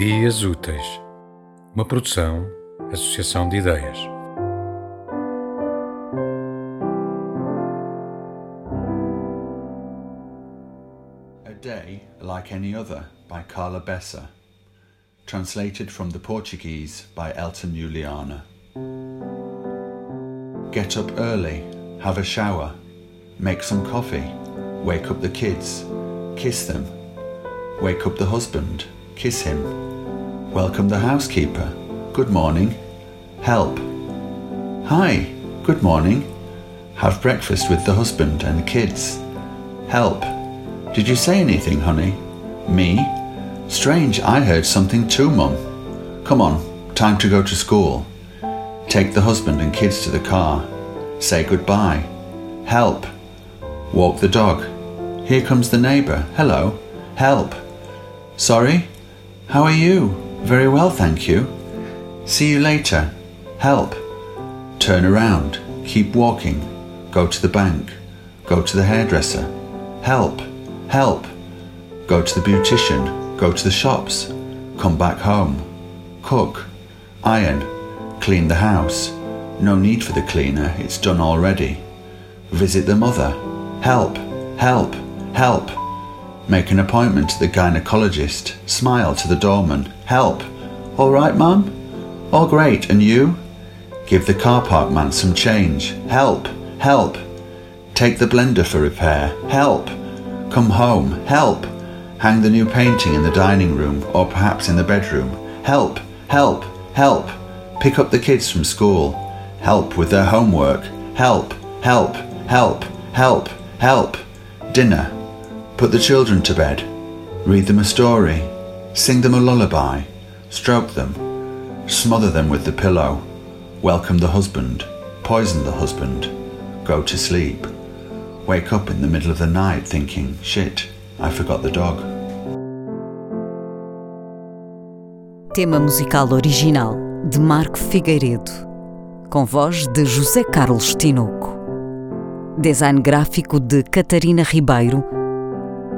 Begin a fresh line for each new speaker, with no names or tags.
Ideias Úteis, uma produção, associação de ideias.
A Day Like Any Other by Carla Bessa. Translated from the Portuguese by Elton Uliana. Get up early, have a shower, make some coffee, wake up the kids, kiss them, wake up the husband, kiss him, welcome the housekeeper, good morning, help. Hi, good morning. Have breakfast with the husband and kids. Help. Did you say anything, honey? Me? Strange, I heard something too, Mum. Come on, time to go to school. Take the husband and kids to the car. Say goodbye. Help. Walk the dog. Here comes the neighbour. Hello. Help. Sorry? How are you? Very well, thank you. See you later. Help. Turn around. Keep walking. Go to the bank. Go to the hairdresser. Help. Help. Go to the beautician. Go to the shops. Come back home. Cook. Iron. Clean the house. No need for the cleaner, it's done already. Visit the mother. Help. Help. Help. Make an appointment to the gynecologist. Smile to the doorman. Help. All right, Mum? All great, and you? Give the car park man some change. Help. Help. Take the blender for repair. Help. Come home. Help. Hang the new painting in the dining room or perhaps in the bedroom. Help. Help. Help. Pick up the kids from school. Help with their homework. Help. Help. Help. Help. Help. Dinner. Put the children to bed. Read them a story. Sing them a lullaby. Stroke them. Smother them with the pillow. Welcome the husband. Poison the husband. Go to sleep. Wake up in the middle of the night thinking, shit, I forgot the dog.
Tema musical original de Marco Figueiredo, com voz de José Carlos Tinoco. Design gráfico de Catarina Ribeiro